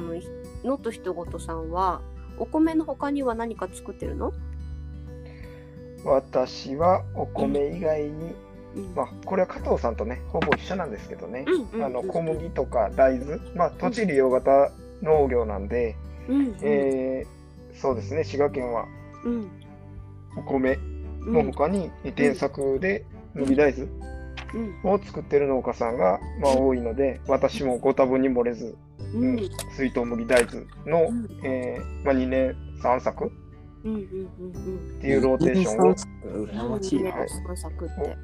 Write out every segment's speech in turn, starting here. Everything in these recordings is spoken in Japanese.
のノットひとごとさんはお米の他には何か作ってるの？私はお米以外に、うん。まあ、これは加藤さんとね、ほぼ一緒なんですけどね、うんうんあの小麦とか大豆、まあ、栃木洋型農業なんで、うんうん。えーそうですね、滋賀県はうん。お米の他に転作で麦大豆うん。を作ってる農家さんが、まあ、多いので、私もご多分に漏れず、うんうん水筒麦大豆の、うんえーまあ、2年3作？っうんうんうんていうローテーションをはい。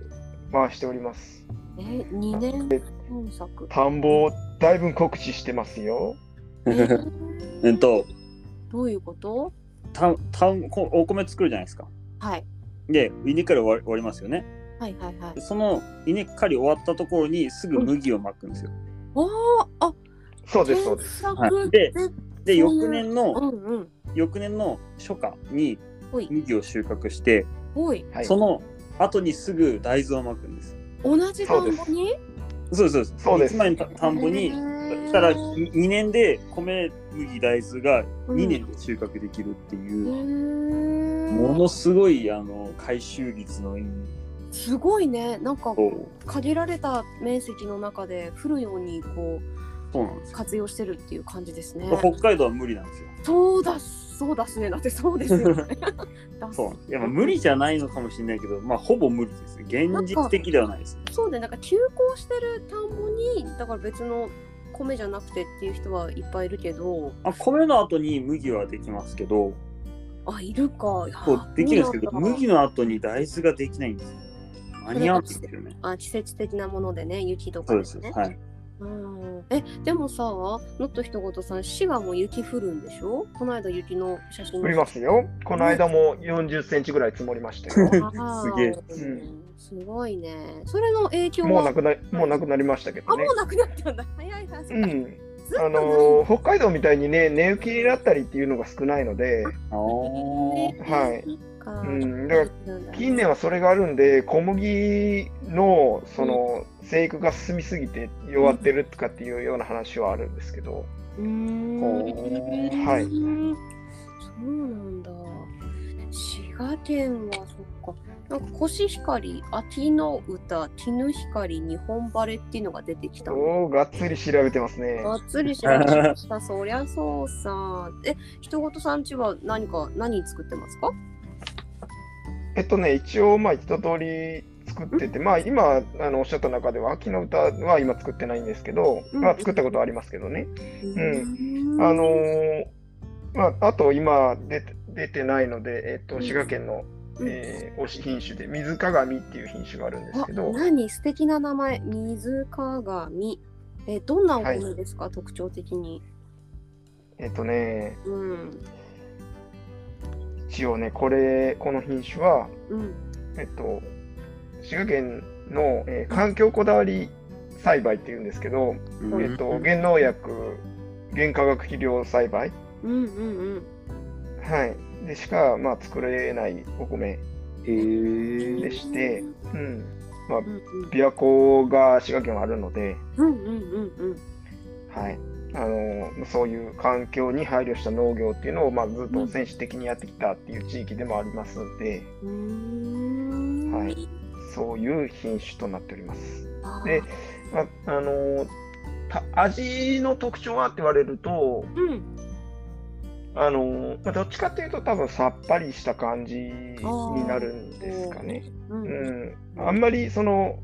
回しております。え二年三作。田んぼをだいぶ酷使してますよ。ええっと、どういうこと？たたこお米作るじゃないですか。はいで、稲刈り終わり終わりますよね。はいはいはいで。その稲刈り終わったところにすぐ麦をまくんですよ。おーあそうです、そうです。でで、そういう翌年の、うんうん。翌年の初夏に麦を収穫して、その後にすぐ大豆をまくんです。同じ田んぼに？そうです、そうです。そうですいつまでた田んぼに、したら2年で米、麦、大豆がうん2年で収穫できるってへいう、ーものすごいあの回収率のいいすごいね。なんかそう限られた面積の中で降るようにこそうなんです活用してるっていう感じですね。北海道は無理なんですよ。そうだそうだすね。だってそうですよね。だそうやまあ無理じゃないのかもしれないけど、まあほぼ無理です。現実的ではないです。そうでなんか休校してる田んぼにだから別の米じゃなくてっていう人はいっぱいいるけどあ米の後に麦はできますけど、あいるかそうできるんですけど、麦の後に大豆ができないんですよ。間に合わないんですよね。あ季節的なものでね雪とかそうです。ですねはい。うん。えでもさノットひとごとさん滋賀も雪降るんでしょ？この間雪の写真。降りますよ。この間も40センチぐらい積もりましたよ。すげえ。うん。すごいね。それの影響は？もうなくなり、もうなくなりましたけどね。あも。うなくなったんだ。早い早い、うん。あのー北海道みたいにね、寝雪になったりっていうのが少ないので、はいかうん、だから近年はそれがあるんで、小麦のその生育が進みすぎて弱ってるとかっていうような話はあるんですけど、うーんはいそうなんだ。滋賀県はそっか。なんかコシヒカリ、秋の歌、ティヌヒカリ、日本バレっていうのが出てきたの。おーがっつり調べてますね。がっつり調べました。そりゃそうさ。え、人ごとさんちは何か何作ってますか？えっとね、一応、まあ、一通り作ってて、まあ、今、あのおっしゃった中では、秋の歌は今作ってないんですけど、うん。まあ、作ったことはありますけどね。うん。あのーまあ、あと今出て、出てないので、えっと、滋賀県の、うん。えー推し品種で、水鏡っていう品種があるんですあけど、何？素敵な名前、水鏡。え、どんなお米ですか、特徴的に。えっとね、うん。一応ね、これ、この品種は、うん。えっと、滋賀県の、えー環境こだわり栽培っていうんですけど、うん。えっと、原農薬、原化学肥料栽培、うんうんうん。はい、でしか、まあ、作れないお米。でして、うん、まあ琵琶湖が滋賀県はあるので、うんうんうんうん。はい、あのそういう環境に配慮した農業っていうのを、まあ、ずっと先進的にやってきたっていう地域でもありますので、はい、そういう品種となっております。でまあのた味の特徴はって言われると、うん。あのまあ、どっちかっていうと多分さっぱりした感じになるんですかね。うん。うん、あんまりその、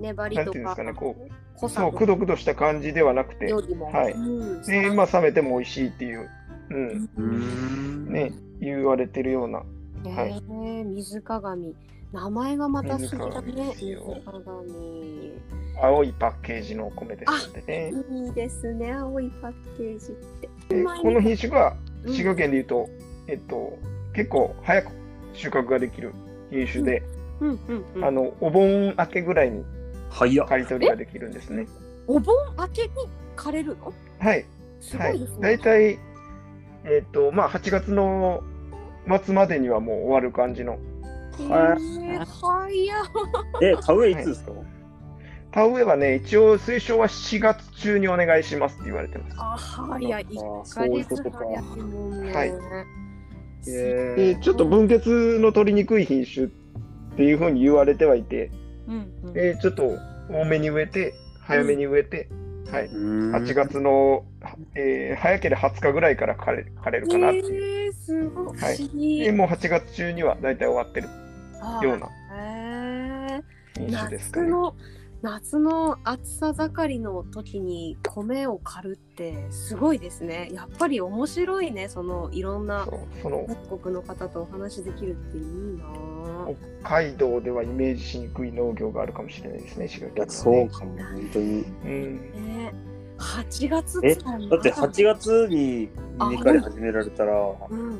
粘りとなんていうんですかかね、こう、濃さ。そう、くどくどした感じではなくて。はい。うん。で、まあ、冷めても美味しいっていう、うん、うーん。ね、言われてるような、へはい。え水鏡。名前がまた素敵だね。水鏡。青いパッケージのお米ですのでね。いいですね、青いパッケージって。でこの品種がうん。滋賀県でいうと、えっと、結構早く収穫ができる品種で、うん。うん。うん。あの、お盆明けぐらいに早っ。刈り取りができるんですね。お盆明けに枯れるの？はい。はいすごいです。ね。大体、えっと、まあ、8月の末までにはもう終わる感じの。へえ早っ。え、田植えいつですか、田植えはね、一応推奨は4月中にお願いしますって言われてます。あ、早い。あ1そヶ月ういうことか早いもんね。はいえで、ちょっと分血の取りにくい品種っていうふうに言われてはいて、うんうんえーちょっと多めに植えて、早めに植えて、はい。ー、8月の、えー早ければ20日ぐらいから枯れ枯れるかなっていう。えー、すごはい思議。でもう8月中には大体終わってるあような品種ですかね。夏の夏の暑さ盛りの時に米を刈るってすごいですね。やっぱり面白いね。そのいろんな各国の方とお話できるっていいなぁ。北海道ではイメージしにくい農業があるかもしれないですね、滋賀県はねそうかも、本当に。うん。ね、8月えだって8月に稲刈り始められたら、うん、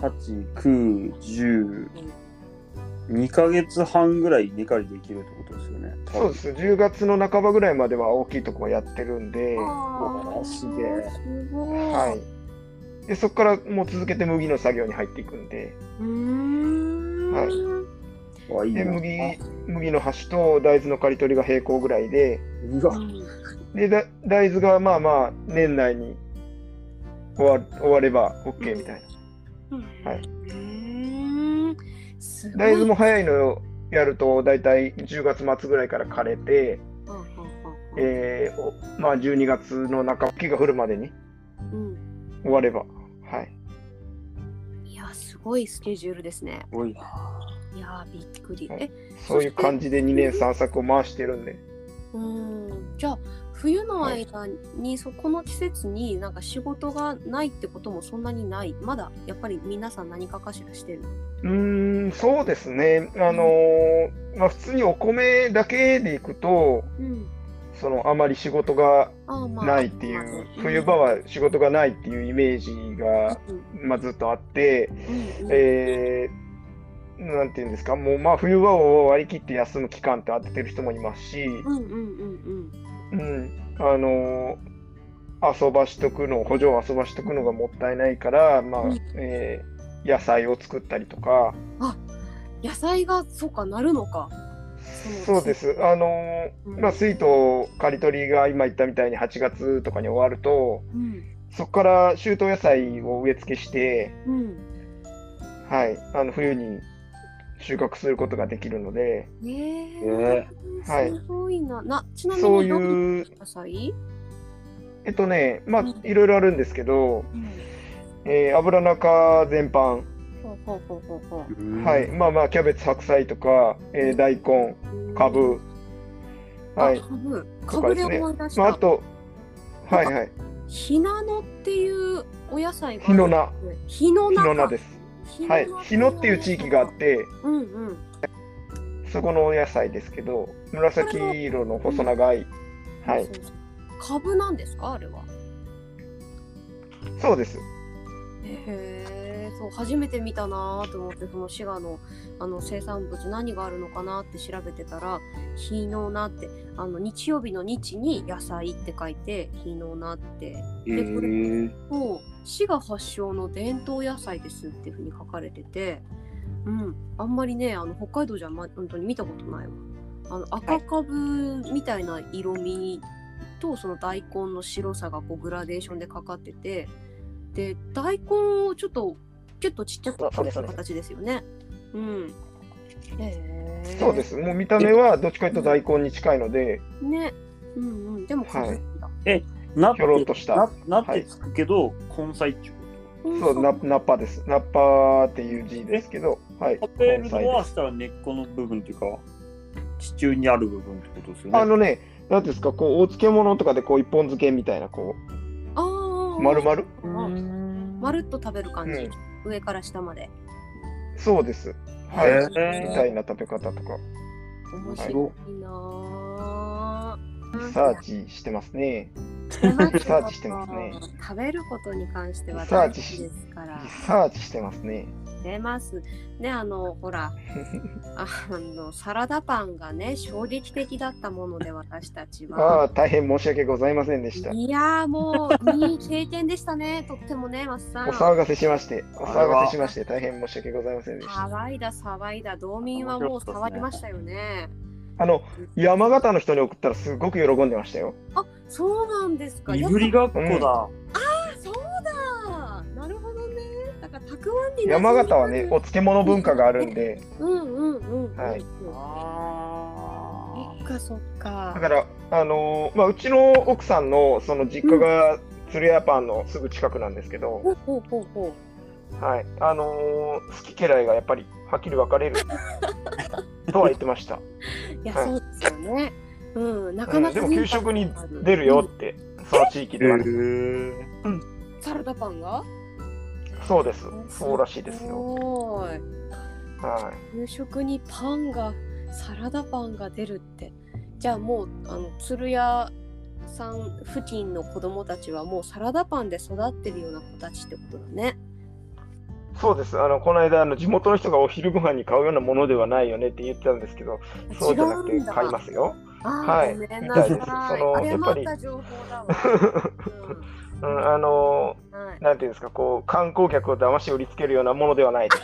8、9、10、2ヶ月半ぐらい稲刈りできるってことですよね。そうです。10月の半ばぐらいまでは大きいところやってるんで、あーすげえすごい。はい。で、そこからもう続けて麦の作業に入っていくんで、うーん。はいいいな。麦、麦の端と大豆の刈り取りが平行ぐらいで、うわ、で、だ大豆がまあまあ年内に終わ終われば OK みたいな。はい。大豆も早いのをやると、だいたい10月末ぐらいから枯れて、えーおまあ12月の中、雪が降るまでにうん。終われば、はい。ごいスケジュールですね。すごいな。いやー、びっくり。はいえ、そういう感じで2年3作を回してるんで。うーん。じゃあ、冬の間に、そこの季節になんか仕事がないってこともそんなにない？まだ、やっぱり皆さん何かかしらしてる。うーん、そうですね。あのーまあ普通にお米だけでいくと、うん。そのあまり仕事がないっていう、冬場は仕事がないっていうイメージが、うん。まあ、ずっとあって、えーなんていうんですか、もうまあ冬場を割り切って休む期間って当ててる人もいますし、うんあのー遊ばしとくの、補助を遊ばしとくのがもったいないから、まあうん。えー野菜を作ったりとか、うん。野菜が、そうか、なるのか。そうです。あのまあ、水筒刈り取りが今言ったみたいに8月とかに終わると、うん。そこから秋冬野菜を植え付けして、うん。はい、あの冬に収穫することができるので、ねえ。ねはいすごいな。な、ちなみそうにどんないう、野菜？えっとね、まあうん、いろいろあるんですけど、うん。えー油中全般、ほうほうほうほうほうんはい、まあまあ、キャベツ、白菜とか、えー大根、う。かぶ、はいあ、、かぶ。で思い出した。まあ、あと、はいはい、ひなのっていうお野菜が。日の名、ひのな。日の名です。はい、日野っていう地域があっ。て、うんうん。そこのお野菜ですけど、紫色の細長い、はいそう、そうそう。かぶなんですか？あれは。そうです。へえ、そう初めて見たなーと思ってその滋賀のあの生産物何があるのかなって調べてたら「ひのな」ってあの日曜日の日に野菜って書いて「ひのな」って。えー、そう滋賀発祥の伝統野菜ですっていうふうに書かれてて、うん、あんまりねあの北海道じゃ、ま、本当に見たことないわ。あの赤かぶみたいな色味とその大根の白さがこうグラデーションでかかっててで大根をちょっとキュッとちっちゃくそうですした形ですよね。うん。へーそうです。もう見た目はどっちかというと大根に近いので、ね。うんうん。でもかぶんだ。なっひょろっとしたななってつくけど、根菜っていうこそう、ナナッパです。ナッパっていう字ですけど、はい。と食べる根菜はしたら根っこの部分っていうか、地中にある部分ってことですよね？あのね、なんですか、こう、お漬物とかでこう、一本漬けみたいな、こあう、あ。丸々？うんまるっと食べる感じ、うん上から下までそうです。はい。みたいな食べ方とか、面白いなぁリサーチしてますね。してますリサーチしてますね。食べることに関してはリサーチ大事ですから。リサーチしてますね。出ます。ねあのほら あのサラダパンがね衝撃的だったもので私たちあは。あ、大変申し訳ございませんでした。いやーもういい経験でしたね。とってもねマスさんお騒がせしまして、お騒がせしまして、大変申し訳ございませんでした。騒いだ騒いだ。道民はもう騒ぎましたよね。あの、山形の人に送ったらすごく喜んでましたよ。あそうなんですか。いぶりがっこうんだ。あそうだ。なるほどね。だからたくあんに山形はね、お漬物文化があるんで、うんうんうんうん。はいあそっかそっかだ。から、あのーまあ、うちの奥さんのその実家が鶴屋パンのすぐ近くなんですけど、ほうほうほうほはい、あのー好き嫌いがやっぱりはっきり分かれる とは言ってました。う。いや、はいそうですよね。うん、なかうん、なか、でも給食に出るよって、その地域ではね、ーサラダパンが？そうです。そうらしいですすよ。ごい。は給食にパンがサラダパンが出るってじゃあもうあの鶴屋さん付近の子供たちはもうサラダパンで育ってるような子たちってことだね。い、そうです。あのこの間あの地元の人がお昼ご飯に買うようなものではないよねって言ってたんですけど、そうじゃなくて買いますよ。はい。みたいですそのやっぱり誤った情報だわ。うん、あのなんていうんですか、こう観光客を騙し売りつけるようなものではないです。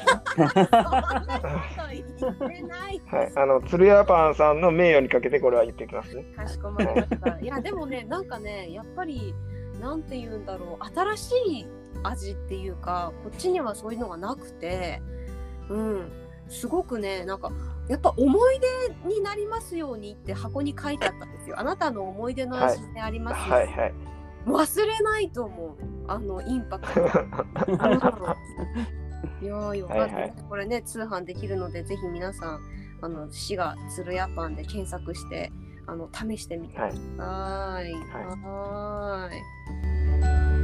はい、あの鶴屋パンさんの名誉にかけてこれは言っておきますね。かしこまりました。いやでもねなんかねやっぱりなんて言うんだろう新しい味っていうかこっちにはそういうのがなくてうんすごくねなんかやっぱ思い出になりますようにって箱に書いてあったんですよ。あなたの思い出の味でありますように、はいはい。忘れないと思うあのインパクト。う んいやーよかった、はいはいこれね通販できるのでぜひ皆さんあの滋賀鶴屋パンで検索してあの試してみてください。はーい。はーい